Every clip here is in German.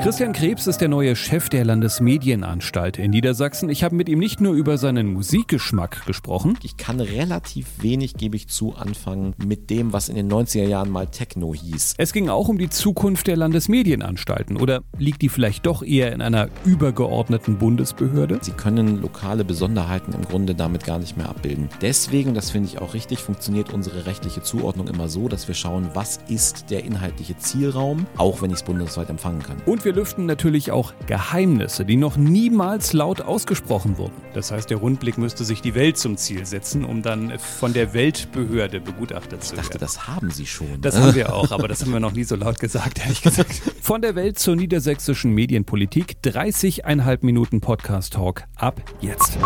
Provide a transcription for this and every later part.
Christian Krebs ist der neue Chef der Landesmedienanstalt in Niedersachsen. Ich habe mit ihm nicht nur über seinen Musikgeschmack gesprochen. Ich kann relativ wenig, gebe ich zu, anfangen mit dem, was in den 90er Jahren mal Techno hieß. Es ging auch um die Zukunft der Landesmedienanstalten. Oder liegt die vielleicht doch eher in einer übergeordneten Bundesbehörde? Sie können lokale Besonderheiten im Grunde damit gar nicht mehr abbilden. Deswegen, das finde ich auch richtig, funktioniert unsere rechtliche Zuordnung immer so, dass wir schauen, was ist der inhaltliche Zielraum, auch wenn ich es bundesweit empfangen kann. Und wir lüften natürlich auch Geheimnisse, die noch niemals laut ausgesprochen wurden. Das heißt, der Rundblick müsste sich die Welt zum Ziel setzen, um dann von der Weltbehörde begutachtet zu werden. Ich dachte, das haben Sie schon. Das haben wir auch, aber das haben wir noch nie so laut gesagt, ehrlich gesagt. Von der Welt zur niedersächsischen Medienpolitik. 30,5 Minuten Podcast-Talk ab jetzt.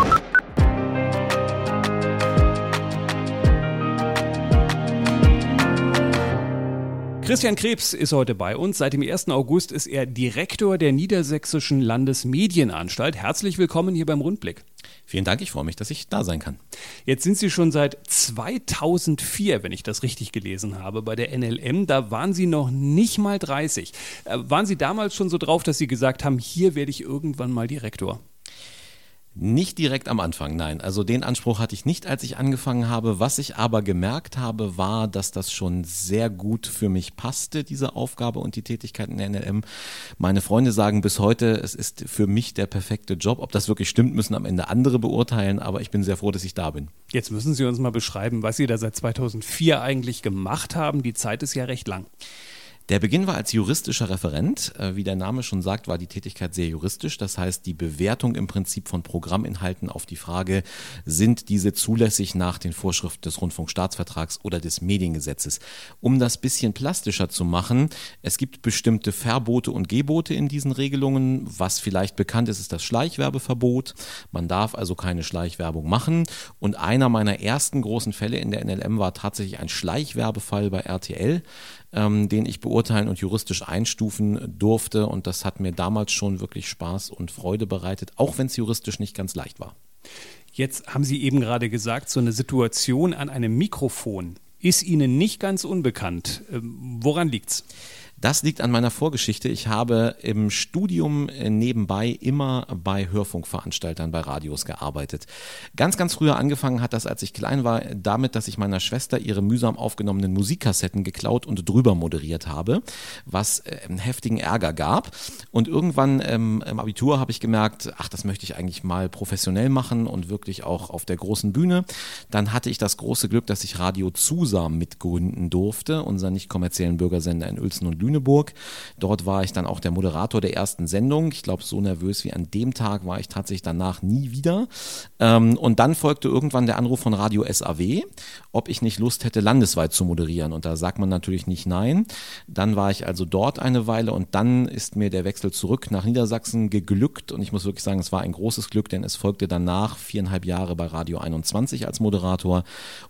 Christian Krebs ist heute bei uns. Seit dem 1. August ist er Direktor der Niedersächsischen Landesmedienanstalt. Herzlich willkommen hier beim Rundblick. Vielen Dank, ich freue mich, dass ich da sein kann. Jetzt sind Sie schon seit 2004, wenn ich das richtig gelesen habe, bei der NLM. Da waren Sie noch nicht mal 30. Äh, waren Sie damals schon so drauf, dass Sie gesagt haben, hier werde ich irgendwann mal Direktor? Nicht direkt am Anfang, nein. Also den Anspruch hatte ich nicht, als ich angefangen habe. Was ich aber gemerkt habe, war, dass das schon sehr gut für mich passte, diese Aufgabe und die Tätigkeit in der NLM. Meine Freunde sagen bis heute, es ist für mich der perfekte Job. Ob das wirklich stimmt, müssen am Ende andere beurteilen, aber ich bin sehr froh, dass ich da bin. Jetzt müssen Sie uns mal beschreiben, was Sie da seit 2004 eigentlich gemacht haben. Die Zeit ist ja recht lang. Der Beginn war als juristischer Referent. Äh, wie der Name schon sagt, war die Tätigkeit sehr juristisch. Das heißt, die Bewertung im Prinzip von Programminhalten auf die Frage, sind diese zulässig nach den Vorschriften des Rundfunkstaatsvertrags oder des Mediengesetzes. Um das bisschen plastischer zu machen, es gibt bestimmte Verbote und Gebote in diesen Regelungen. Was vielleicht bekannt ist, ist das Schleichwerbeverbot. Man darf also keine Schleichwerbung machen. Und einer meiner ersten großen Fälle in der NLM war tatsächlich ein Schleichwerbefall bei RTL ähm, den ich beurteilen und juristisch einstufen durfte. Und das hat mir damals schon wirklich Spaß und Freude bereitet, auch wenn es juristisch nicht ganz leicht war. Jetzt haben Sie eben gerade gesagt, so eine Situation an einem Mikrofon ist Ihnen nicht ganz unbekannt. Ähm, woran liegt's? Das liegt an meiner Vorgeschichte. Ich habe im Studium äh, nebenbei immer bei Hörfunkveranstaltern bei Radios gearbeitet. Ganz, ganz früher angefangen hat das, als ich klein war, damit, dass ich meiner Schwester ihre mühsam aufgenommenen Musikkassetten geklaut und drüber moderiert habe, was äh, heftigen Ärger gab. Und irgendwann ähm, im Abitur habe ich gemerkt, ach, das möchte ich eigentlich mal professionell machen und wirklich auch auf der großen Bühne. Dann hatte ich das große Glück, dass ich Radio Zusam mitgründen durfte, unseren nicht kommerziellen Bürgersender in Uelzen und Lünen. Lüneburg. Dort war ich dann auch der Moderator der ersten Sendung. Ich glaube, so nervös wie an dem Tag war ich tatsächlich danach nie wieder. Ähm, und dann folgte irgendwann der Anruf von Radio SAW, ob ich nicht Lust hätte, landesweit zu moderieren. Und da sagt man natürlich nicht nein. Dann war ich also dort eine Weile und dann ist mir der Wechsel zurück nach Niedersachsen geglückt. Und ich muss wirklich sagen, es war ein großes Glück, denn es folgte danach viereinhalb Jahre bei Radio 21 als Moderator.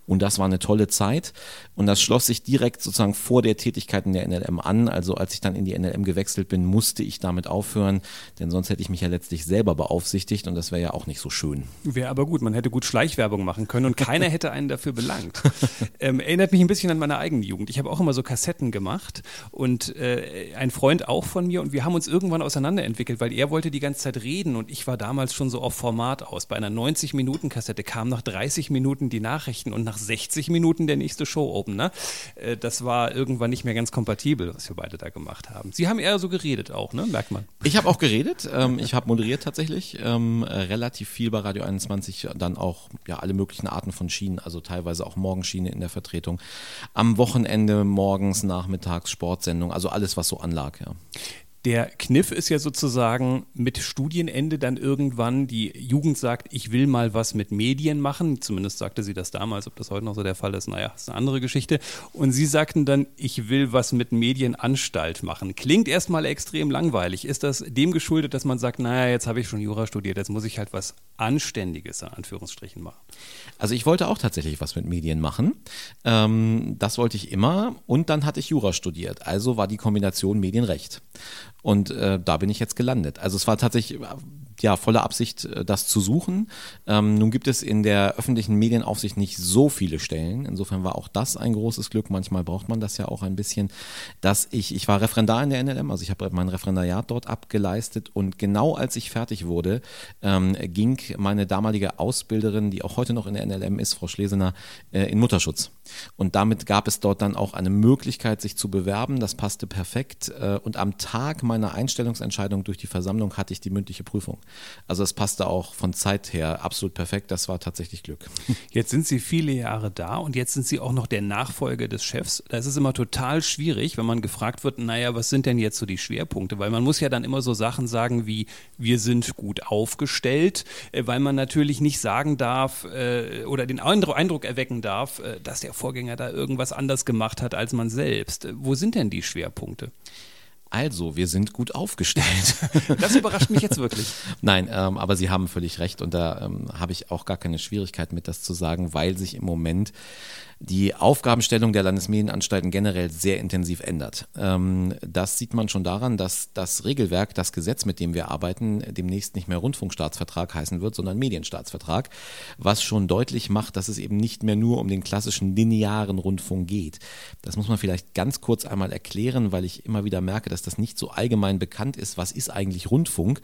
Und das war eine tolle Zeit. Und das schloss sich direkt sozusagen vor der Tätigkeit in der NLM an. Also als ich dann in die NLM gewechselt bin, musste ich damit aufhören, denn sonst hätte ich mich ja letztlich selber beaufsichtigt und das wäre ja auch nicht so schön. Wäre aber gut, man hätte gut Schleichwerbung machen können und keiner hätte einen dafür belangt. Ähm, erinnert mich ein bisschen an meine eigene Jugend. Ich habe auch immer so Kassetten gemacht und äh, ein Freund auch von mir und wir haben uns irgendwann auseinanderentwickelt, weil er wollte die ganze Zeit reden und ich war damals schon so auf Format aus. Bei einer 90-Minuten-Kassette kamen nach 30 Minuten die Nachrichten und nach 60 Minuten der nächste Show-Opener. Äh, das war irgendwann nicht mehr ganz kompatibel, was wir beide da gemacht haben. Sie haben eher so geredet auch, ne? Merkt man. Ich habe auch geredet. Ähm, ich habe moderiert tatsächlich. Ähm, äh, relativ viel bei Radio 21. Dann auch ja alle möglichen Arten von Schienen, also teilweise auch Morgenschiene in der Vertretung. Am Wochenende, morgens, nachmittags, Sportsendung, also alles, was so anlag, ja. Der Kniff ist ja sozusagen mit Studienende dann irgendwann, die Jugend sagt, ich will mal was mit Medien machen. Zumindest sagte sie das damals, ob das heute noch so der Fall ist, naja, ist eine andere Geschichte. Und sie sagten dann, ich will was mit Medienanstalt machen. Klingt erstmal extrem langweilig. Ist das dem geschuldet, dass man sagt, naja, jetzt habe ich schon Jura studiert, jetzt muss ich halt was Anständiges, in Anführungsstrichen, machen? Also ich wollte auch tatsächlich was mit Medien machen. Ähm, das wollte ich immer. Und dann hatte ich Jura studiert. Also war die Kombination Medienrecht. Und äh, da bin ich jetzt gelandet. Also es war tatsächlich ja volle Absicht, äh, das zu suchen. Ähm, nun gibt es in der öffentlichen Medienaufsicht nicht so viele Stellen. Insofern war auch das ein großes Glück. Manchmal braucht man das ja auch ein bisschen, dass ich, ich war Referendar in der NLM, also ich habe mein Referendariat dort abgeleistet und genau als ich fertig wurde, ähm, ging meine damalige Ausbilderin, die auch heute noch in der NLM ist, Frau Schlesener, äh, in Mutterschutz. Und damit gab es dort dann auch eine Möglichkeit, sich zu bewerben. Das passte perfekt. Äh, und am Tag meiner Einstellungsentscheidung durch die Versammlung hatte ich die mündliche Prüfung. Also es passte auch von Zeit her absolut perfekt. Das war tatsächlich Glück. Jetzt sind Sie viele Jahre da und jetzt sind Sie auch noch der Nachfolger des Chefs. Da ist es immer total schwierig, wenn man gefragt wird, naja, was sind denn jetzt so die Schwerpunkte? Weil man muss ja dann immer so Sachen sagen wie, wir sind gut aufgestellt, äh, weil man natürlich nicht sagen darf äh, oder den Eindruck erwecken darf, dass der Vorgänger da irgendwas anders gemacht hat als man selbst. Wo sind denn die Schwerpunkte? Also, wir sind gut aufgestellt. Das überrascht mich jetzt wirklich. Nein, ähm, aber Sie haben völlig recht und da ähm, habe ich auch gar keine Schwierigkeit mit, das zu sagen, weil sich im Moment die Aufgabenstellung der Landesmedienanstalten generell sehr intensiv ändert. Ähm, das sieht man schon daran, dass das Regelwerk, das Gesetz, mit dem wir arbeiten, demnächst nicht mehr Rundfunkstaatsvertrag heißen wird, sondern Medienstaatsvertrag, was schon deutlich macht, dass es eben nicht mehr nur um den klassischen linearen Rundfunk geht. Das muss man vielleicht ganz kurz einmal erklären, weil ich immer wieder merke, dass das nicht so allgemein bekannt ist. Was ist eigentlich Rundfunk?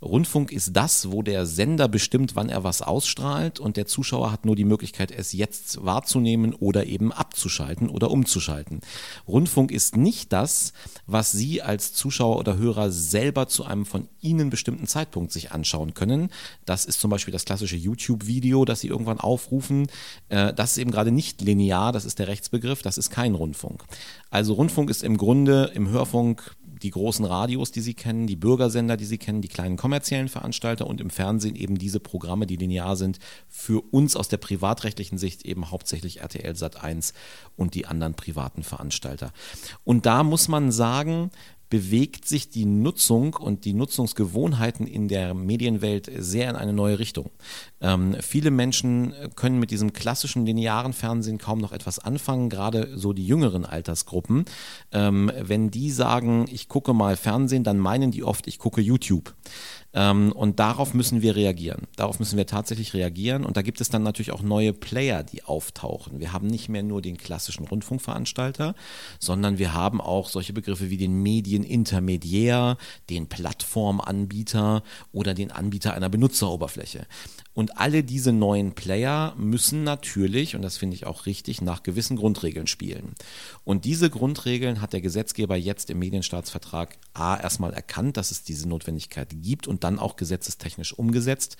Rundfunk ist das, wo der Sender bestimmt, wann er was ausstrahlt und der Zuschauer hat nur die Möglichkeit, es jetzt wahrzunehmen oder eben abzuschalten oder umzuschalten. Rundfunk ist nicht das, was Sie als Zuschauer oder Hörer selber zu einem von Ihnen bestimmten Zeitpunkt sich anschauen können. Das ist zum Beispiel das klassische YouTube-Video, das Sie irgendwann aufrufen. Äh, das ist eben gerade nicht linear, das ist der Rechtsbegriff, das ist kein Rundfunk. Also Rundfunk ist im Grunde im Hörfunk die großen Radios, die Sie kennen, die Bürgersender, die Sie kennen, die kleinen kommerziellen Veranstalter und im Fernsehen eben diese Programme, die linear sind, für uns aus der privatrechtlichen Sicht eben hauptsächlich RTL Sat 1 und die anderen privaten Veranstalter. Und da muss man sagen, bewegt sich die Nutzung und die Nutzungsgewohnheiten in der Medienwelt sehr in eine neue Richtung. Ähm, viele Menschen können mit diesem klassischen linearen Fernsehen kaum noch etwas anfangen, gerade so die jüngeren Altersgruppen. Ähm, wenn die sagen, ich gucke mal Fernsehen, dann meinen die oft, ich gucke YouTube. Ähm, und darauf müssen wir reagieren. Darauf müssen wir tatsächlich reagieren. Und da gibt es dann natürlich auch neue Player, die auftauchen. Wir haben nicht mehr nur den klassischen Rundfunkveranstalter, sondern wir haben auch solche Begriffe wie den Medienintermediär, den Plattformanbieter oder den Anbieter einer Benutzeroberfläche. Und alle diese neuen Player müssen natürlich, und das finde ich auch richtig, nach gewissen Grundregeln spielen. Und diese Grundregeln hat der Gesetzgeber jetzt im Medienstaatsvertrag A erstmal erkannt, dass es diese Notwendigkeit gibt und dann auch gesetzestechnisch umgesetzt.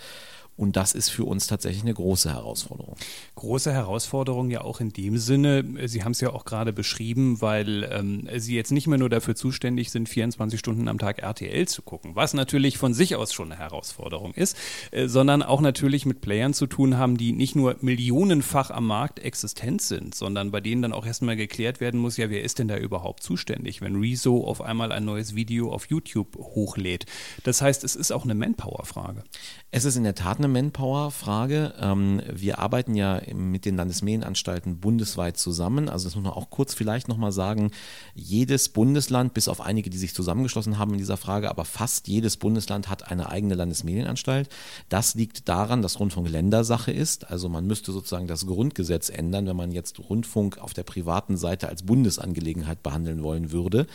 Und das ist für uns tatsächlich eine große Herausforderung. Große Herausforderung ja auch in dem Sinne, Sie haben es ja auch gerade beschrieben, weil ähm, Sie jetzt nicht mehr nur dafür zuständig sind, 24 Stunden am Tag RTL zu gucken, was natürlich von sich aus schon eine Herausforderung ist, äh, sondern auch natürlich mit Playern zu tun haben, die nicht nur millionenfach am Markt existent sind, sondern bei denen dann auch erstmal geklärt werden muss, ja, wer ist denn da überhaupt zuständig, wenn Rezo auf einmal ein neues Video auf YouTube hochlädt. Das heißt, es ist auch eine Manpower-Frage. Es ist in der Tat eine eine Manpower-Frage. Ähm, wir arbeiten ja mit den Landesmedienanstalten bundesweit zusammen. Also das muss man auch kurz vielleicht nochmal sagen. Jedes Bundesland, bis auf einige, die sich zusammengeschlossen haben in dieser Frage, aber fast jedes Bundesland hat eine eigene Landesmedienanstalt. Das liegt daran, dass Rundfunk Ländersache ist. Also man müsste sozusagen das Grundgesetz ändern, wenn man jetzt Rundfunk auf der privaten Seite als Bundesangelegenheit behandeln wollen würde.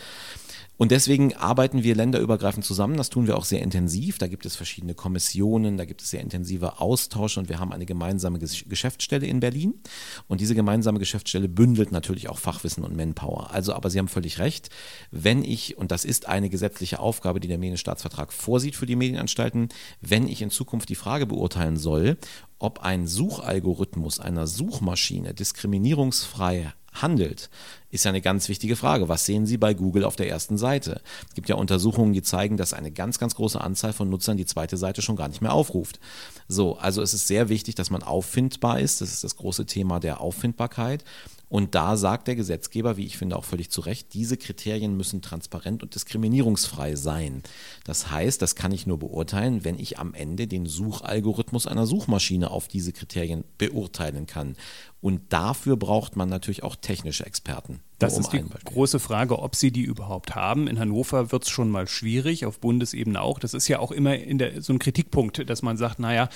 Und deswegen arbeiten wir länderübergreifend zusammen. Das tun wir auch sehr intensiv. Da gibt es verschiedene Kommissionen, da gibt es sehr intensive Austausche und wir haben eine gemeinsame Geschäftsstelle in Berlin. Und diese gemeinsame Geschäftsstelle bündelt natürlich auch Fachwissen und Manpower. Also, aber Sie haben völlig recht. Wenn ich, und das ist eine gesetzliche Aufgabe, die der Medienstaatsvertrag vorsieht für die Medienanstalten, wenn ich in Zukunft die Frage beurteilen soll, ob ein Suchalgorithmus einer Suchmaschine diskriminierungsfrei handelt, ist ja eine ganz wichtige Frage. Was sehen Sie bei Google auf der ersten Seite? Es gibt ja Untersuchungen, die zeigen, dass eine ganz, ganz große Anzahl von Nutzern die zweite Seite schon gar nicht mehr aufruft. So, also es ist sehr wichtig, dass man auffindbar ist. Das ist das große Thema der Auffindbarkeit. Und da sagt der Gesetzgeber, wie ich finde auch völlig zu Recht, diese Kriterien müssen transparent und diskriminierungsfrei sein. Das heißt, das kann ich nur beurteilen, wenn ich am Ende den Suchalgorithmus einer Suchmaschine auf diese Kriterien beurteilen kann. Und dafür braucht man natürlich auch technische Experten. Das um ist die große Frage, ob sie die überhaupt haben. In Hannover wird es schon mal schwierig, auf Bundesebene auch. Das ist ja auch immer der, so ein Kritikpunkt, dass man sagt, naja,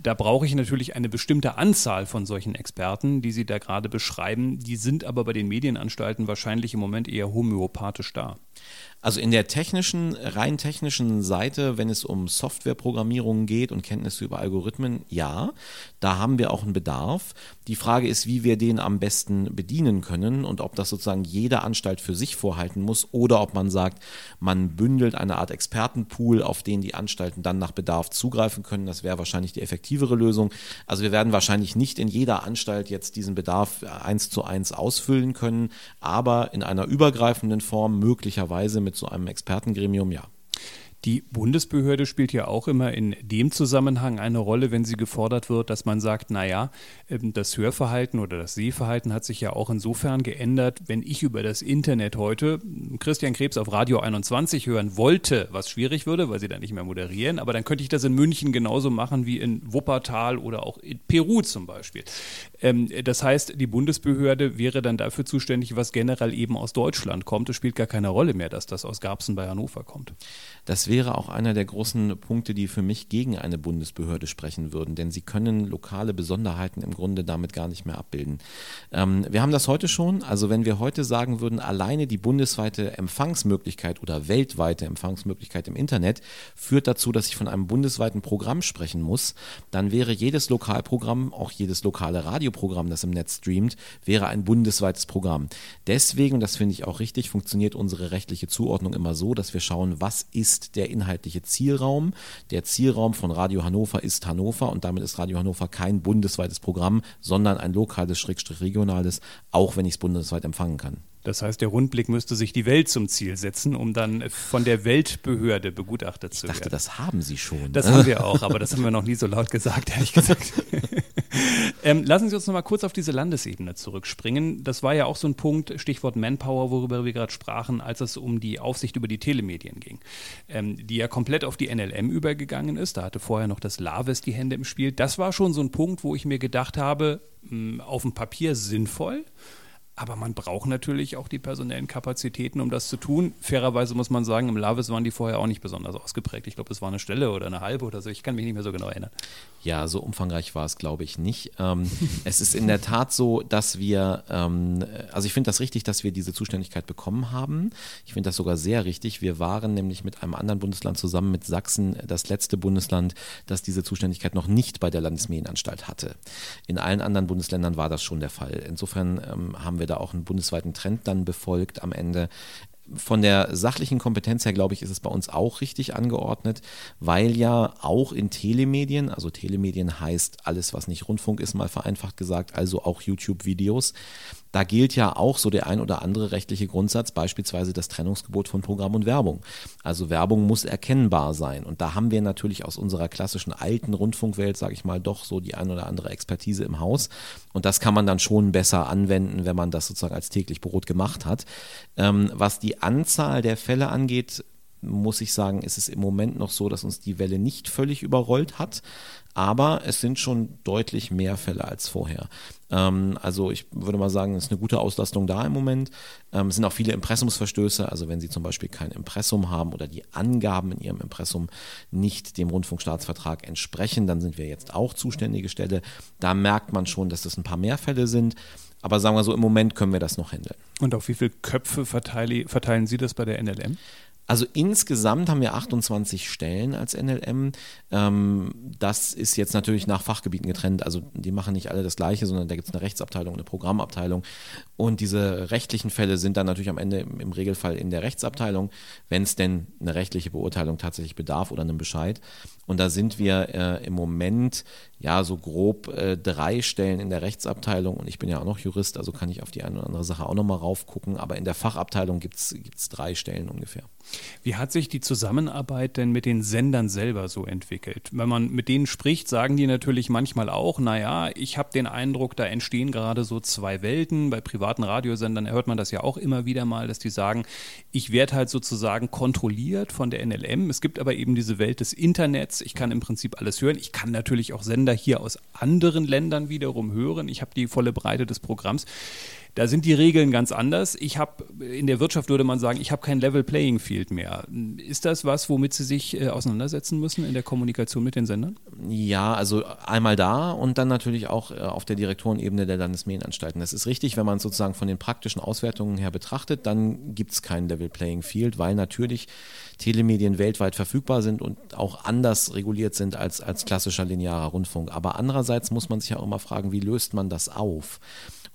da brauche ich natürlich eine bestimmte Anzahl von solchen Experten, die Sie da gerade beschreiben. Die sind aber bei den Medienanstalten wahrscheinlich im Moment eher homöopathisch da. Also in der technischen, rein technischen Seite, wenn es um Softwareprogrammierung geht und Kenntnisse über Algorithmen, ja, da haben wir auch einen Bedarf. Die Frage ist, wie wir den am besten bedienen können und ob das sozusagen jede Anstalt für sich vorhalten muss oder ob man sagt, man bündelt eine Art Expertenpool, auf den die Anstalten dann nach Bedarf zugreifen können. Das wäre wahrscheinlich die effektivere Lösung. Also wir werden wahrscheinlich nicht in jeder Anstalt jetzt diesen Bedarf eins zu eins ausfüllen können, aber in einer übergreifenden Form möglicherweise mit mit so einem Expertengremium, ja. Die Bundesbehörde spielt ja auch immer in dem Zusammenhang eine Rolle, wenn sie gefordert wird, dass man sagt, naja, ähm, das Hörverhalten oder das Sehverhalten hat sich ja auch insofern geändert, wenn ich über das Internet heute Christian Krebs auf Radio 21 hören wollte, was schwierig würde, weil sie dann nicht mehr moderieren, aber dann könnte ich das in München genauso machen wie in Wuppertal oder auch in Peru zum Beispiel. Ähm, das heißt, die Bundesbehörde wäre dann dafür zuständig, was generell eben aus Deutschland kommt. Es spielt gar keine Rolle mehr, dass das aus Garbsen bei Hannover kommt. Das wäre auch einer der großen Punkte, die für mich gegen eine Bundesbehörde sprechen würden, denn sie können lokale Besonderheiten im Grunde damit gar nicht mehr abbilden. Ähm, wir haben das heute schon, also wenn wir heute sagen würden, alleine die bundesweite Empfangsmöglichkeit oder weltweite Empfangsmöglichkeit im Internet führt dazu, dass ich von einem bundesweiten Programm sprechen muss, dann wäre jedes Lokalprogramm, auch jedes lokale Radioprogramm, das im Netz streamt, wäre ein bundesweites Programm. Deswegen, und das finde ich auch richtig, funktioniert unsere rechtliche Zuordnung immer so, dass wir schauen, was ist der der inhaltliche Zielraum. Der Zielraum von Radio Hannover ist Hannover und damit ist Radio Hannover kein bundesweites Programm, sondern ein lokales, schrägstrich regionales, auch wenn ich es bundesweit empfangen kann. Das heißt, der Rundblick müsste sich die Welt zum Ziel setzen, um dann von der Weltbehörde begutachtet zu werden. Ich dachte, das haben Sie schon. Das haben wir auch, aber das haben wir noch nie so laut gesagt, ehrlich gesagt. Ähm, lassen Sie uns noch mal kurz auf diese Landesebene zurückspringen. Das war ja auch so ein Punkt, Stichwort Manpower, worüber wir gerade sprachen, als es um die Aufsicht über die Telemedien ging, ähm, die ja komplett auf die NLM übergegangen ist. Da hatte vorher noch das LAVES die Hände im Spiel. Das war schon so ein Punkt, wo ich mir gedacht habe, mh, auf dem Papier sinnvoll. Aber man braucht natürlich auch die personellen Kapazitäten, um das zu tun. Fairerweise muss man sagen, im Lavis waren die vorher auch nicht besonders ausgeprägt. Ich glaube, es war eine Stelle oder eine halbe oder so. Ich kann mich nicht mehr so genau erinnern. Ja, so umfangreich war es, glaube ich, nicht. Ähm, es ist in der Tat so, dass wir, ähm, also ich finde das richtig, dass wir diese Zuständigkeit bekommen haben. Ich finde das sogar sehr richtig. Wir waren nämlich mit einem anderen Bundesland zusammen, mit Sachsen, das letzte Bundesland, das diese Zuständigkeit noch nicht bei der Landesmedienanstalt hatte. In allen anderen Bundesländern war das schon der Fall. Insofern ähm, haben wir wir da auch einen bundesweiten Trend dann befolgt am Ende. Von der sachlichen Kompetenz her, glaube ich, ist es bei uns auch richtig angeordnet, weil ja auch in Telemedien, also Telemedien heißt alles, was nicht Rundfunk ist, mal vereinfacht gesagt, also auch YouTube-Videos, da gilt ja auch so der ein oder andere rechtliche Grundsatz, beispielsweise das Trennungsgebot von Programm und Werbung. Also Werbung muss erkennbar sein. Und da haben wir natürlich aus unserer klassischen alten Rundfunkwelt, sage ich mal, doch so die ein oder andere Expertise im Haus. Und das kann man dann schon besser anwenden, wenn man das sozusagen als täglich Brot gemacht hat. Ähm, was die Anzahl der Fälle angeht, muss ich sagen, ist es im Moment noch so, dass uns die Welle nicht völlig überrollt hat. Aber es sind schon deutlich mehr Fälle als vorher. Ähm, also ich würde mal sagen, es ist eine gute Auslastung da im Moment. Ähm, es sind auch viele Impressumsverstöße. Also wenn Sie zum Beispiel kein Impressum haben oder die Angaben in Ihrem Impressum nicht dem Rundfunkstaatsvertrag entsprechen, dann sind wir jetzt auch zuständige Stelle. Da merkt man schon, dass das ein paar mehr Fälle sind. Aber sagen wir so, im Moment können wir das noch handeln. Und auf wie viele Köpfe verteile, verteilen Sie das bei der NLM? Also insgesamt haben wir 28 Stellen als NLM. Ähm, das ist jetzt natürlich nach Fachgebieten getrennt. Also die machen nicht alle das Gleiche, sondern da gibt es eine Rechtsabteilung, eine Programmabteilung. Und diese rechtlichen Fälle sind dann natürlich am Ende im Regelfall in der Rechtsabteilung, wenn es denn eine rechtliche Beurteilung tatsächlich bedarf oder einen Bescheid. Und da sind wir äh, im Moment ja so grob äh, drei Stellen in der Rechtsabteilung. Und ich bin ja auch noch Jurist, also kann ich auf die eine oder andere Sache auch nochmal raufgucken. Aber in der Fachabteilung gibt es drei Stellen ungefähr. Wie hat sich die Zusammenarbeit denn mit den Sendern selber so entwickelt? Wenn man mit denen spricht, sagen die natürlich manchmal auch, naja, ich habe den Eindruck, da entstehen gerade so zwei Welten. Bei privaten Radiosendern hört man das ja auch immer wieder mal, dass die sagen, ich werde halt sozusagen kontrolliert von der NLM. Es gibt aber eben diese Welt des Internets. Ich kann im Prinzip alles hören. Ich kann natürlich auch Sender hier aus anderen Ländern wiederum hören. Ich habe die volle Breite des Programms. Da sind die Regeln ganz anders. Ich habe, in der Wirtschaft würde man sagen, ich habe kein Level Playing Field mehr. Ist das was, womit Sie sich äh, auseinandersetzen müssen in der Kommunikation mit den Sendern? Ja, also einmal da und dann natürlich auch äh, auf der Direktorenebene der Landesmedienanstalten. Das ist richtig, wenn man es sozusagen von den praktischen Auswertungen her betrachtet, dann gibt es kein Level Playing Field, weil natürlich Telemedien weltweit verfügbar sind und auch anders reguliert sind als, als klassischer linearer Rundfunk. Aber andererseits muss man sich ja auch immer fragen, wie löst man das auf?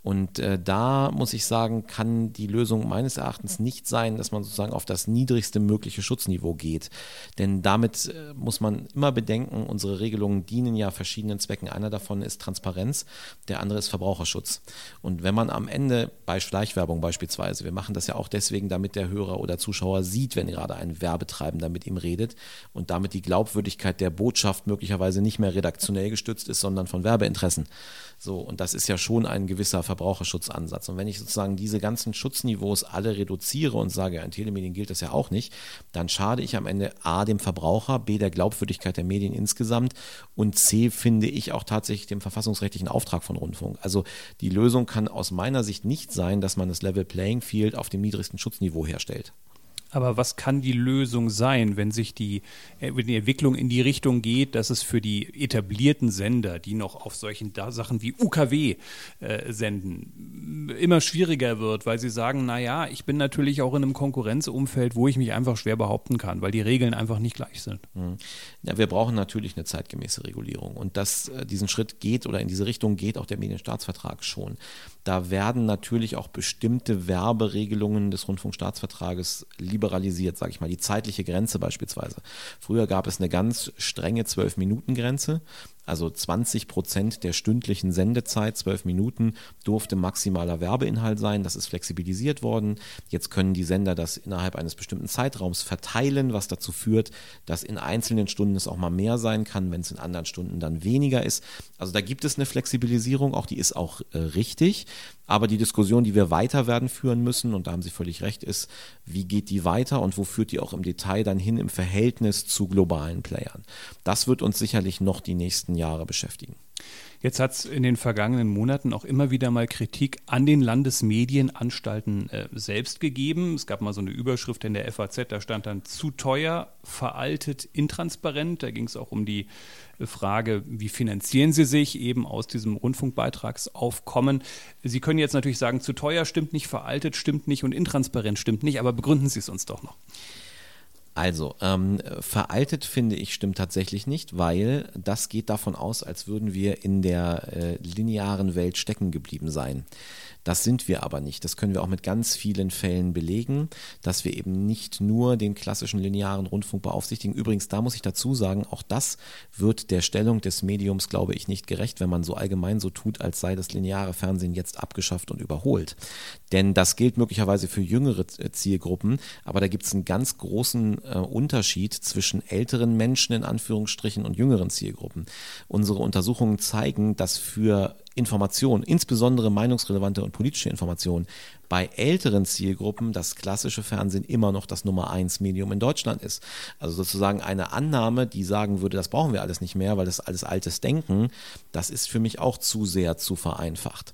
Und äh, da muss ich sagen, kann die Lösung meines Erachtens nicht sein, dass man sozusagen auf das niedrigste mögliche Schutzniveau geht. Denn damit äh, muss man immer bedenken, unsere Regelungen dienen ja verschiedenen Zwecken. Einer davon ist Transparenz, der andere ist Verbraucherschutz. Und wenn man am Ende bei Schleichwerbung beispielsweise, wir machen das ja auch deswegen, damit der Hörer oder Zuschauer sieht, wenn gerade ein Werbetreibender mit ihm redet und damit die Glaubwürdigkeit der Botschaft möglicherweise nicht mehr redaktionell gestützt ist, sondern von Werbeinteressen. So, und das ist ja schon ein gewisser Verbraucherschutzansatz. Und wenn ich sozusagen diese ganzen Schutzniveaus alle reduziere und sage, in Telemedien gilt das ja auch nicht, dann schade ich am Ende A dem Verbraucher, B der Glaubwürdigkeit der Medien insgesamt und C finde ich auch tatsächlich dem verfassungsrechtlichen Auftrag von Rundfunk. Also die Lösung kann aus meiner Sicht nicht sein, dass man das Level Playing Field auf dem niedrigsten Schutzniveau herstellt. Aber was kann die Lösung sein, wenn sich die, äh, wenn die Entwicklung in die Richtung geht, dass es für die etablierten Sender, die noch auf solchen Sachen wie UKW äh, senden, immer schwieriger wird, weil sie sagen, naja, ich bin natürlich auch in einem Konkurrenzumfeld, wo ich mich einfach schwer behaupten kann, weil die Regeln einfach nicht gleich sind. Mhm. Ja, wir brauchen natürlich eine zeitgemäße Regulierung und dass äh, diesen Schritt geht oder in diese Richtung geht auch der Medienstaatsvertrag schon. Da werden natürlich auch bestimmte Werberegelungen des Rundfunkstaatsvertrages liberalisiert, sage ich mal, die zeitliche Grenze beispielsweise. Früher gab es eine ganz strenge Zwölf-Minuten-Grenze also 20 Prozent der stündlichen Sendezeit, zwölf Minuten, durfte maximaler Werbeinhalt sein. Das ist flexibilisiert worden. Jetzt können die Sender das innerhalb eines bestimmten Zeitraums verteilen, was dazu führt, dass in einzelnen Stunden es auch mal mehr sein kann, wenn es in anderen Stunden dann weniger ist. Also da gibt es eine Flexibilisierung, auch die ist auch äh, richtig. Aber die Diskussion, die wir weiter werden führen müssen, und da haben Sie völlig recht, ist, wie geht die weiter und wo führt die auch im Detail dann hin im Verhältnis zu globalen Playern. Das wird uns sicherlich noch die nächsten Jahre beschäftigen. Jetzt hat es in den vergangenen Monaten auch immer wieder mal Kritik an den Landesmedienanstalten äh, selbst gegeben. Es gab mal so eine Überschrift in der FAZ, da stand dann zu teuer, veraltet, intransparent. Da ging es auch um die Frage, wie finanzieren Sie sich eben aus diesem Rundfunkbeitragsaufkommen. Sie können jetzt natürlich sagen, zu teuer stimmt nicht, veraltet stimmt nicht und intransparent stimmt nicht, aber begründen Sie es uns doch noch. Also, ähm, veraltet finde ich stimmt tatsächlich nicht, weil das geht davon aus, als würden wir in der äh, linearen Welt stecken geblieben sein. Das sind wir aber nicht. Das können wir auch mit ganz vielen Fällen belegen, dass wir eben nicht nur den klassischen linearen Rundfunk beaufsichtigen. Übrigens, da muss ich dazu sagen, auch das wird der Stellung des Mediums, glaube ich, nicht gerecht, wenn man so allgemein so tut, als sei das lineare Fernsehen jetzt abgeschafft und überholt. Denn das gilt möglicherweise für jüngere äh, Zielgruppen, aber da gibt es einen ganz großen äh, Unterschied zwischen älteren Menschen in Anführungsstrichen und jüngeren Zielgruppen. Unsere Untersuchungen zeigen, dass für Information, insbesondere meinungsrelevante und politische Information, bei älteren Zielgruppen das klassische Fernsehen immer noch das Nummer eins Medium in Deutschland ist. Also sozusagen eine Annahme, die sagen würde, das brauchen wir alles nicht mehr, weil das alles altes Denken, das ist für mich auch zu sehr zu vereinfacht.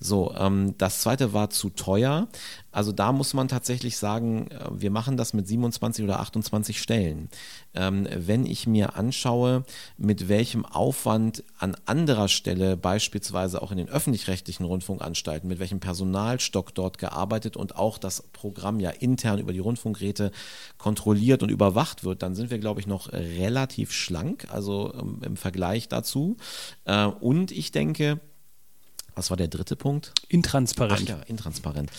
So, ähm, das zweite war zu teuer. Also da muss man tatsächlich sagen, äh, wir machen das mit 27 oder 28 Stellen. Ähm, wenn ich mir anschaue, mit welchem Aufwand an anderer Stelle, beispielsweise auch in den öffentlich-rechtlichen Rundfunkanstalten, mit welchem Personalstock dort gearbeitet und auch das Programm ja intern über die Rundfunkräte kontrolliert und überwacht wird, dann sind wir, glaube ich, noch relativ schlank, also ähm, im Vergleich dazu. Äh, und ich denke, was war der dritte Punkt? Intransparent. Ach ja, intransparent.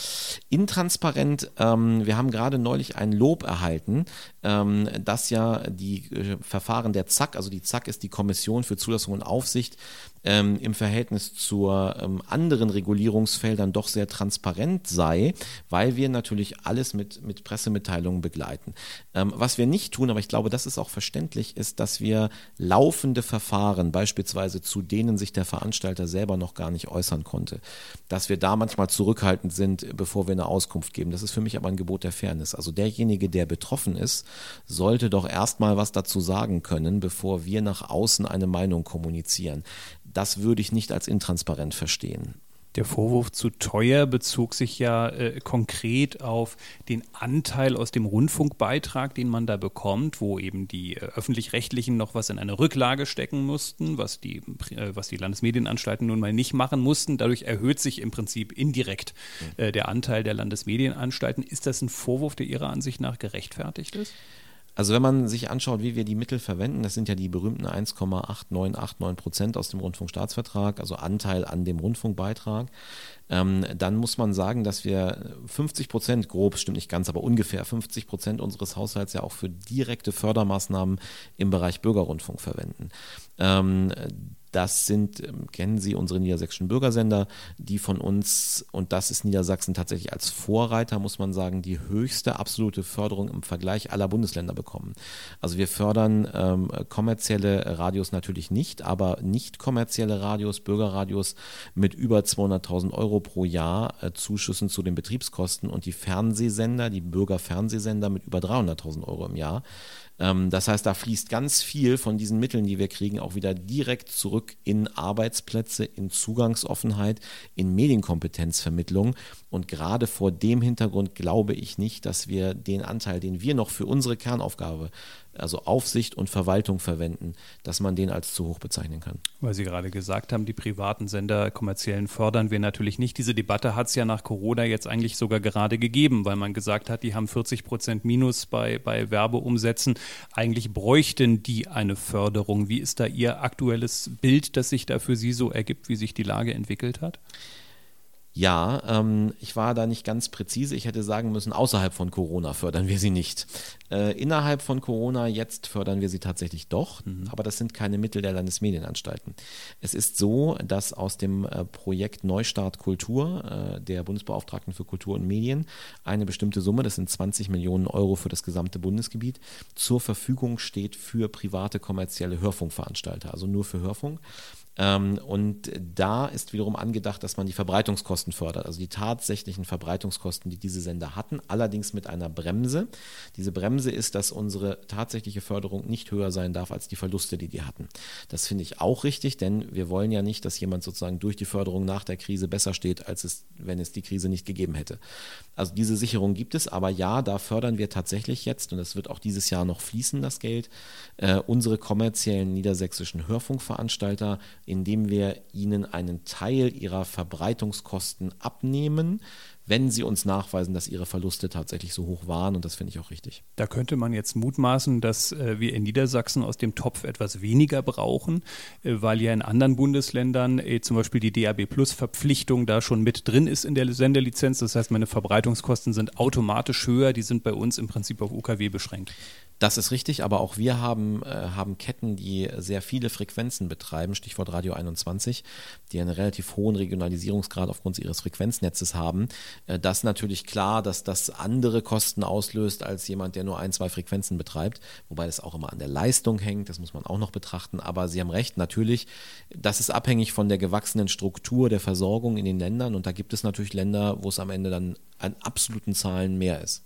Intransparent, ähm, wir haben gerade neulich ein Lob erhalten, ähm, dass ja die äh, Verfahren der ZAK, also die ZAK ist die Kommission für Zulassung und Aufsicht, ähm, im Verhältnis zu ähm, anderen Regulierungsfeldern doch sehr transparent sei, weil wir natürlich alles mit, mit Pressemitteilungen begleiten. Ähm, was wir nicht tun, aber ich glaube, das ist auch verständlich, ist, dass wir laufende Verfahren, beispielsweise zu denen sich der Veranstalter selber noch gar nicht äußern konnte, dass wir da manchmal zurückhaltend sind, bevor wir eine Auskunft geben. Das ist für mich aber ein Gebot der Fairness. Also derjenige, der betroffen ist, sollte doch erstmal was dazu sagen können, bevor wir nach außen eine Meinung kommunizieren. Das würde ich nicht als intransparent verstehen. Der Vorwurf zu teuer bezog sich ja äh, konkret auf den Anteil aus dem Rundfunkbeitrag, den man da bekommt, wo eben die äh, öffentlich-rechtlichen noch was in eine Rücklage stecken mussten, was die, äh, was die Landesmedienanstalten nun mal nicht machen mussten. Dadurch erhöht sich im Prinzip indirekt äh, der Anteil der Landesmedienanstalten. Ist das ein Vorwurf, der Ihrer Ansicht nach gerechtfertigt ist? Also wenn man sich anschaut, wie wir die Mittel verwenden, das sind ja die berühmten 1,8989 Prozent aus dem Rundfunkstaatsvertrag, also Anteil an dem Rundfunkbeitrag, ähm, dann muss man sagen, dass wir 50 Prozent, grob stimmt nicht ganz, aber ungefähr 50 Prozent unseres Haushalts ja auch für direkte Fördermaßnahmen im Bereich Bürgerrundfunk verwenden. Ähm, das sind, ähm, kennen Sie unsere niedersächsischen Bürgersender, die von uns, und das ist Niedersachsen tatsächlich als Vorreiter, muss man sagen, die höchste absolute Förderung im Vergleich aller Bundesländer bekommen. Also wir fördern ähm, kommerzielle Radios natürlich nicht, aber nicht kommerzielle Radios, Bürgerradios mit über 200.000 Euro pro Jahr äh, Zuschüssen zu den Betriebskosten und die Fernsehsender, die Bürgerfernsehsender mit über 300.000 Euro im Jahr. Ähm, das heißt, da fließt ganz viel von diesen Mitteln, die wir kriegen, auch wieder direkt zurück in Arbeitsplätze, in Zugangsoffenheit, in Medienkompetenzvermittlung. Und gerade vor dem Hintergrund glaube ich nicht, dass wir den Anteil, den wir noch für unsere Kernaufgabe also Aufsicht und Verwaltung verwenden, dass man den als zu hoch bezeichnen kann. Weil Sie gerade gesagt haben, die privaten Sender kommerziellen fördern wir natürlich nicht. Diese Debatte hat es ja nach Corona jetzt eigentlich sogar gerade gegeben, weil man gesagt hat, die haben 40 Prozent Minus bei, bei Werbeumsätzen. Eigentlich bräuchten die eine Förderung. Wie ist da Ihr aktuelles Bild, das sich da für Sie so ergibt, wie sich die Lage entwickelt hat? Ja, ähm, ich war da nicht ganz präzise. Ich hätte sagen müssen, außerhalb von Corona fördern wir sie nicht. Äh, innerhalb von Corona jetzt fördern wir sie tatsächlich doch, mhm. aber das sind keine Mittel der Landesmedienanstalten. Es ist so, dass aus dem äh, Projekt Neustart Kultur äh, der Bundesbeauftragten für Kultur und Medien eine bestimmte Summe, das sind 20 Millionen Euro für das gesamte Bundesgebiet, zur Verfügung steht für private kommerzielle Hörfunkveranstalter, also nur für Hörfunk. Ähm, und da ist wiederum angedacht, dass man die Verbreitungskosten fördert, also die tatsächlichen Verbreitungskosten, die diese Sender hatten, allerdings mit einer Bremse. Diese Bremse ist, dass unsere tatsächliche Förderung nicht höher sein darf als die Verluste, die die hatten. Das finde ich auch richtig, denn wir wollen ja nicht, dass jemand sozusagen durch die Förderung nach der Krise besser steht, als es, wenn es die Krise nicht gegeben hätte. Also diese Sicherung gibt es, aber ja, da fördern wir tatsächlich jetzt, und das wird auch dieses Jahr noch fließen, das Geld, äh, unsere kommerziellen niedersächsischen Hörfunkveranstalter indem wir ihnen einen Teil ihrer Verbreitungskosten abnehmen, wenn sie uns nachweisen, dass ihre Verluste tatsächlich so hoch waren. Und das finde ich auch richtig. Da könnte man jetzt mutmaßen, dass äh, wir in Niedersachsen aus dem Topf etwas weniger brauchen, äh, weil ja in anderen Bundesländern äh, zum Beispiel die DAB Plus Verpflichtung da schon mit drin ist in der Senderlizenz. Das heißt, meine Verbreitungskosten sind automatisch höher. Die sind bei uns im Prinzip auf UKW beschränkt. Das ist richtig, aber auch wir haben, äh, haben Ketten, die sehr viele Frequenzen betreiben, Stichwort Radio 21, die einen relativ hohen Regionalisierungsgrad aufgrund ihres Frequenznetzes haben. Äh, das ist natürlich klar, dass das andere Kosten auslöst als jemand, der nur ein, zwei Frequenzen betreibt, wobei das auch immer an der Leistung hängt, das muss man auch noch betrachten. Aber Sie haben recht, natürlich, das ist abhängig von der gewachsenen Struktur der Versorgung in den Ländern und da gibt es natürlich Länder, wo es am Ende dann an absoluten Zahlen mehr ist.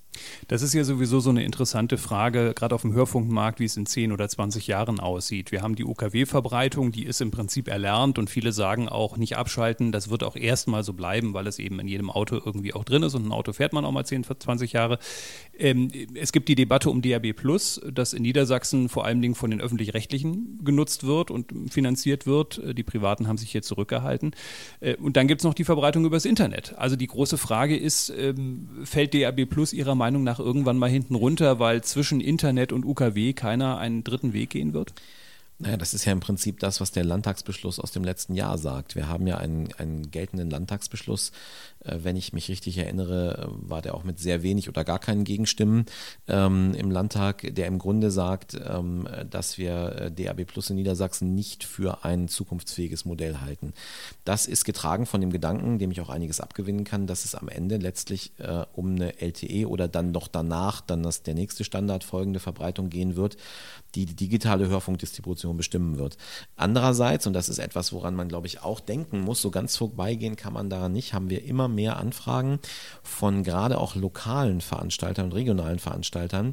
Das ist ja sowieso so eine interessante Frage, gerade auf dem Hörfunkmarkt, wie es in 10 oder 20 Jahren aussieht. Wir haben die UKW-Verbreitung, die ist im Prinzip erlernt und viele sagen auch nicht abschalten. Das wird auch erstmal so bleiben, weil es eben in jedem Auto irgendwie auch drin ist und ein Auto fährt man auch mal 10, 20 Jahre. Ähm, es gibt die Debatte um DAB Plus, das in Niedersachsen vor allen Dingen von den Öffentlich-Rechtlichen genutzt wird und finanziert wird. Die Privaten haben sich hier zurückgehalten. Äh, und dann gibt es noch die Verbreitung übers Internet. Also die große Frage ist, ähm, fällt DAB Plus Ihrer Meinung nach irgendwann mal hinten runter, weil zwischen Internet und UKW keiner einen dritten Weg gehen wird? Naja, das ist ja im Prinzip das, was der Landtagsbeschluss aus dem letzten Jahr sagt. Wir haben ja einen, einen geltenden Landtagsbeschluss. Äh, wenn ich mich richtig erinnere, war der auch mit sehr wenig oder gar keinen Gegenstimmen ähm, im Landtag, der im Grunde sagt, ähm, dass wir äh, DAB Plus in Niedersachsen nicht für ein zukunftsfähiges Modell halten. Das ist getragen von dem Gedanken, dem ich auch einiges abgewinnen kann, dass es am Ende letztlich äh, um eine LTE oder dann doch danach dann das, der nächste Standard folgende Verbreitung gehen wird, die die digitale Hörfunkdistribution bestimmen wird. Andererseits, und das ist etwas, woran man, glaube ich, auch denken muss, so ganz vorbeigehen kann man daran nicht, haben wir immer mehr Anfragen von gerade auch lokalen Veranstaltern und regionalen Veranstaltern,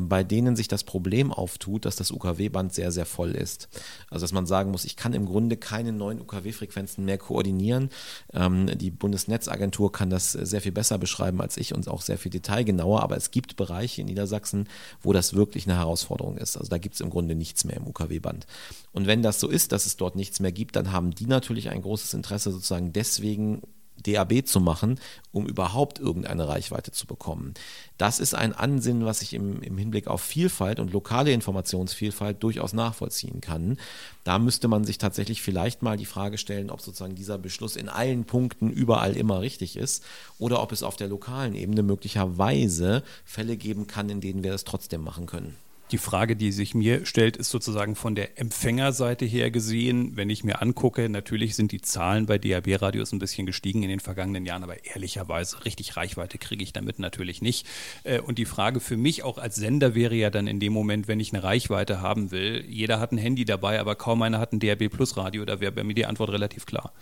bei denen sich das Problem auftut, dass das UKW-Band sehr, sehr voll ist. Also dass man sagen muss, ich kann im Grunde keine neuen UKW-Frequenzen mehr koordinieren. Ähm, die Bundesnetzagentur kann das sehr viel besser beschreiben als ich und auch sehr viel detailgenauer, aber es gibt Bereiche in Niedersachsen, wo das wirklich eine Herausforderung ist. Also da gibt es im Grunde nichts mehr im UKW-Band. Und wenn das so ist, dass es dort nichts mehr gibt, dann haben die natürlich ein großes Interesse sozusagen deswegen DAB zu machen, um überhaupt irgendeine Reichweite zu bekommen. Das ist ein Ansinnen, was ich im, im Hinblick auf Vielfalt und lokale Informationsvielfalt durchaus nachvollziehen kann. Da müsste man sich tatsächlich vielleicht mal die Frage stellen, ob sozusagen dieser Beschluss in allen Punkten überall immer richtig ist oder ob es auf der lokalen Ebene möglicherweise Fälle geben kann, in denen wir das trotzdem machen können. Die Frage, die sich mir stellt, ist sozusagen von der Empfängerseite her gesehen. Wenn ich mir angucke, natürlich sind die Zahlen bei DAB-Radios ein bisschen gestiegen in den vergangenen Jahren, aber ehrlicherweise richtig Reichweite kriege ich damit natürlich nicht. Äh, und die Frage für mich auch als Sender wäre ja dann in dem Moment, wenn ich eine Reichweite haben will, jeder hat ein Handy dabei, aber kaum einer hat ein DAB Plus Radio, da wäre bei mir die Antwort relativ klar.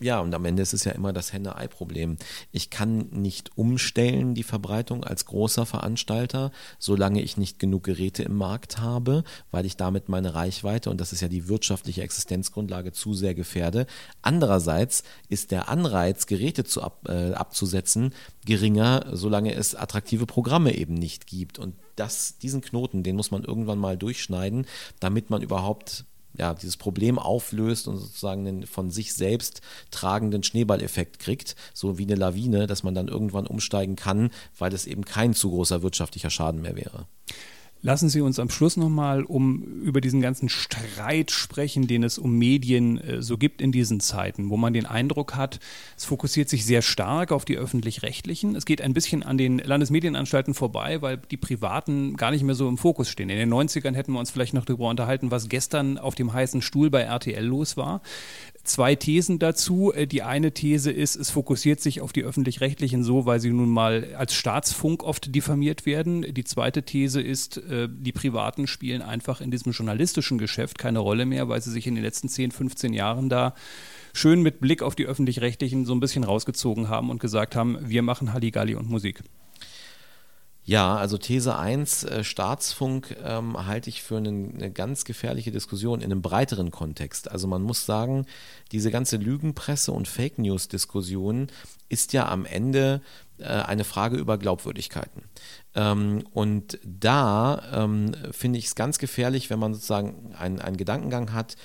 Ja, und am Ende ist es ja immer das Henne-Ei-Problem. Ich kann nicht umstellen die Verbreitung als großer Veranstalter, solange ich nicht genug Geräte im Markt habe, weil ich damit meine Reichweite, und das ist ja die wirtschaftliche Existenzgrundlage, zu sehr gefährde. Andererseits ist der Anreiz, Geräte zu ab, äh, abzusetzen, geringer, solange es attraktive Programme eben nicht gibt. Und das, diesen Knoten, den muss man irgendwann mal durchschneiden, damit man überhaupt ja, dieses Problem auflöst und sozusagen einen von sich selbst tragenden Schneeballeffekt kriegt, so wie eine Lawine, dass man dann irgendwann umsteigen kann, weil es eben kein zu großer wirtschaftlicher Schaden mehr wäre. Lassen Sie uns am Schluss nochmal um über diesen ganzen Streit sprechen, den es um Medien äh, so gibt in diesen Zeiten, wo man den Eindruck hat, es fokussiert sich sehr stark auf die öffentlich-rechtlichen. Es geht ein bisschen an den Landesmedienanstalten vorbei, weil die privaten gar nicht mehr so im Fokus stehen. In den 90ern hätten wir uns vielleicht noch darüber unterhalten, was gestern auf dem heißen Stuhl bei RTL los war zwei Thesen dazu. Äh, die eine These ist, es fokussiert sich auf die öffentlich-rechtlichen so, weil sie nun mal als Staatsfunk oft diffamiert werden. Die zweite These ist, äh, die Privaten spielen einfach in diesem journalistischen Geschäft keine Rolle mehr, weil sie sich in den letzten 10, 15 Jahren da schön mit Blick auf die öffentlich-rechtlichen so ein bisschen rausgezogen haben und gesagt haben, wir machen Halligalli und Musik. Ja, also These 1, äh, Staatsfunk ähm, halte ich für eine, eine, ganz gefährliche Diskussion in einem breiteren Kontext. Also man muss sagen, diese ganze Lügenpresse und Fake News-Diskussion ist ja am Ende äh, eine Frage über Glaubwürdigkeiten. Ähm, und da ähm, finde ich es ganz gefährlich, wenn man sozusagen einen, einen Gedankengang hat,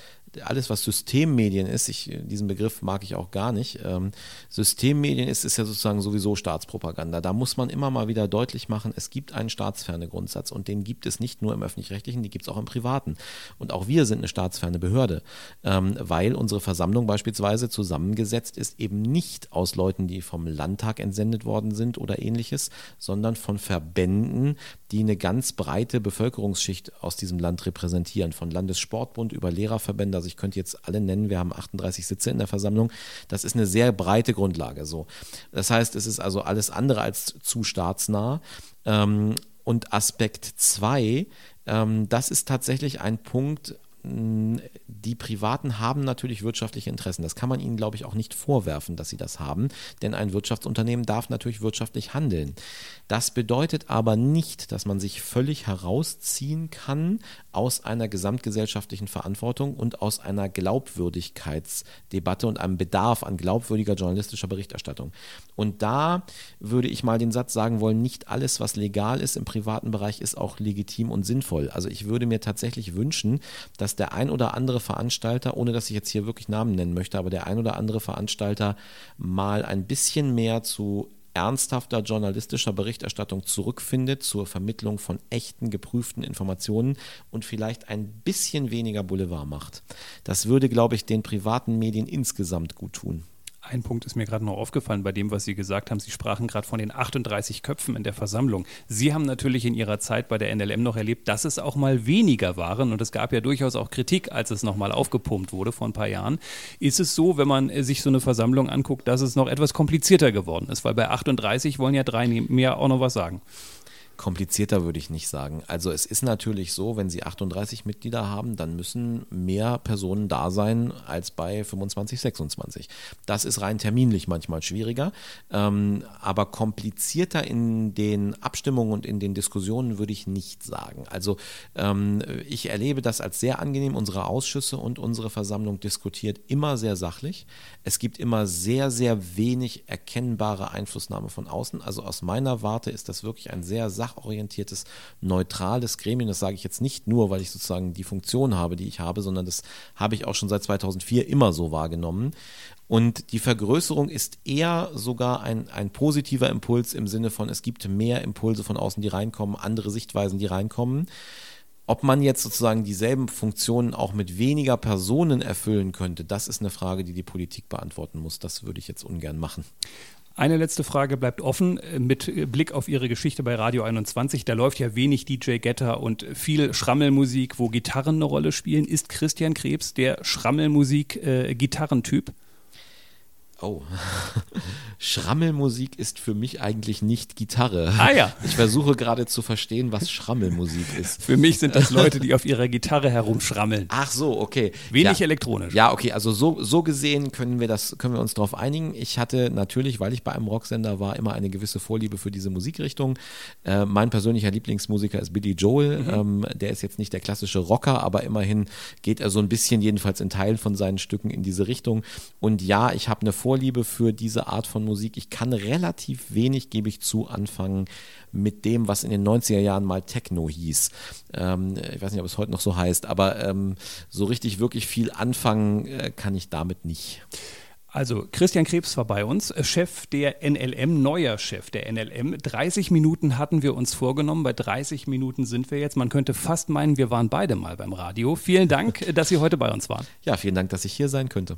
alles, was Systemmedien ist, ich, diesen Begriff mag ich auch gar nicht. Ähm, Systemmedien ist, ist ja sozusagen sowieso Staatspropaganda. Da muss man immer mal wieder deutlich machen, es gibt einen staatsferne Grundsatz und den gibt es nicht nur im öffentlich-rechtlichen, die gibt es auch im privaten. Und auch wir sind eine staatsferne Behörde, ähm, weil unsere Versammlung beispielsweise zusammengesetzt ist, eben nicht aus Leuten, die vom Landtag entsendet worden sind oder ähnliches, sondern von Verbänden, die eine ganz breite Bevölkerungsschicht aus diesem Land repräsentieren, von Landessportbund über Lehrerverbände, also ich könnte jetzt alle nennen, wir haben 38 Sitze in der Versammlung, das ist eine sehr breite Grundlage so. Das heißt, es ist also alles andere als zu staatsnah. Ähm, und Aspekt 2, ähm, das ist tatsächlich ein Punkt, die Privaten haben natürlich wirtschaftliche Interessen. Das kann man ihnen, glaube ich, auch nicht vorwerfen, dass sie das haben, denn ein Wirtschaftsunternehmen darf natürlich wirtschaftlich handeln. Das bedeutet aber nicht, dass man sich völlig herausziehen kann aus einer gesamtgesellschaftlichen Verantwortung und aus einer Glaubwürdigkeitsdebatte und einem Bedarf an glaubwürdiger journalistischer Berichterstattung. Und da würde ich mal den Satz sagen wollen, nicht alles, was legal ist im privaten Bereich, ist auch legitim und sinnvoll. Also ich würde mir tatsächlich wünschen, dass der ein oder andere Veranstalter, ohne dass ich jetzt hier wirklich Namen nennen möchte, aber der ein oder andere Veranstalter mal ein bisschen mehr zu ernsthafter journalistischer Berichterstattung zurückfindet, zur Vermittlung von echten, geprüften Informationen und vielleicht ein bisschen weniger Boulevard macht. Das würde, glaube ich, den privaten Medien insgesamt gut tun. Ein Punkt ist mir gerade noch aufgefallen bei dem, was Sie gesagt haben. Sie sprachen gerade von den 38 Köpfen in der Versammlung. Sie haben natürlich in Ihrer Zeit bei der NLM noch erlebt, dass es auch mal weniger waren. Und es gab ja durchaus auch Kritik, als es nochmal aufgepumpt wurde vor ein paar Jahren. Ist es so, wenn man sich so eine Versammlung anguckt, dass es noch etwas komplizierter geworden ist? Weil bei 38 wollen ja drei mehr auch noch was sagen. Komplizierter würde ich nicht sagen. Also es ist natürlich so, wenn Sie 38 Mitglieder haben, dann müssen mehr Personen da sein als bei 25, 26. Das ist rein terminlich manchmal schwieriger, ähm, aber komplizierter in den Abstimmungen und in den Diskussionen würde ich nicht sagen. Also ähm, ich erlebe das als sehr angenehm. Unsere Ausschüsse und unsere Versammlung diskutiert immer sehr sachlich. Es gibt immer sehr, sehr wenig erkennbare Einflussnahme von außen. Also aus meiner Warte ist das wirklich ein sehr sachliches sachorientiertes, neutrales Gremium. Das sage ich jetzt nicht nur, weil ich sozusagen die Funktion habe, die ich habe, sondern das habe ich auch schon seit 2004 immer so wahrgenommen. Und die Vergrößerung ist eher sogar ein, ein positiver Impuls im Sinne von, es gibt mehr Impulse von außen, die reinkommen, andere Sichtweisen, die reinkommen. Ob man jetzt sozusagen dieselben Funktionen auch mit weniger Personen erfüllen könnte, das ist eine Frage, die die Politik beantworten muss. Das würde ich jetzt ungern machen. Eine letzte Frage bleibt offen äh, mit Blick auf Ihre Geschichte bei Radio 21. Da läuft ja wenig DJ Getter und viel Schrammelmusik, wo Gitarren eine Rolle spielen. Ist Christian Krebs der Schrammelmusik-Gitarrentyp? Oh, Schrammelmusik ist für mich eigentlich nicht Gitarre. Ah ja. Ich versuche gerade zu verstehen, was Schrammelmusik ist. Für mich sind das Leute, die auf ihrer Gitarre herumschrammeln. Ach so, okay. Wenig ja. elektronisch. Ja, okay, also so, so gesehen können wir das, können wir uns darauf einigen. Ich hatte natürlich, weil ich bei einem Rocksender war, immer eine gewisse Vorliebe für diese Musikrichtung. Äh, mein persönlicher Lieblingsmusiker ist Billy Joel. Mhm. Ähm, der ist jetzt nicht der klassische Rocker, aber immerhin geht er so ein bisschen, jedenfalls in Teilen von seinen Stücken in diese Richtung. Und ja, ich habe eine Vorliebe Vorliebe für diese Art von Musik. Ich kann relativ wenig, gebe ich zu, anfangen mit dem, was in den 90er Jahren mal Techno hieß. Ähm, ich weiß nicht, ob es heute noch so heißt, aber ähm, so richtig wirklich viel anfangen äh, kann ich damit nicht. Also Christian Krebs war bei uns, äh, Chef der NLM, neuer Chef der NLM. 30 Minuten hatten wir uns vorgenommen, bei 30 Minuten sind wir jetzt. Man könnte fast meinen, wir waren beide mal beim Radio. Vielen Dank, dass Sie heute bei uns waren. Ja, vielen Dank, dass ich hier sein könnte.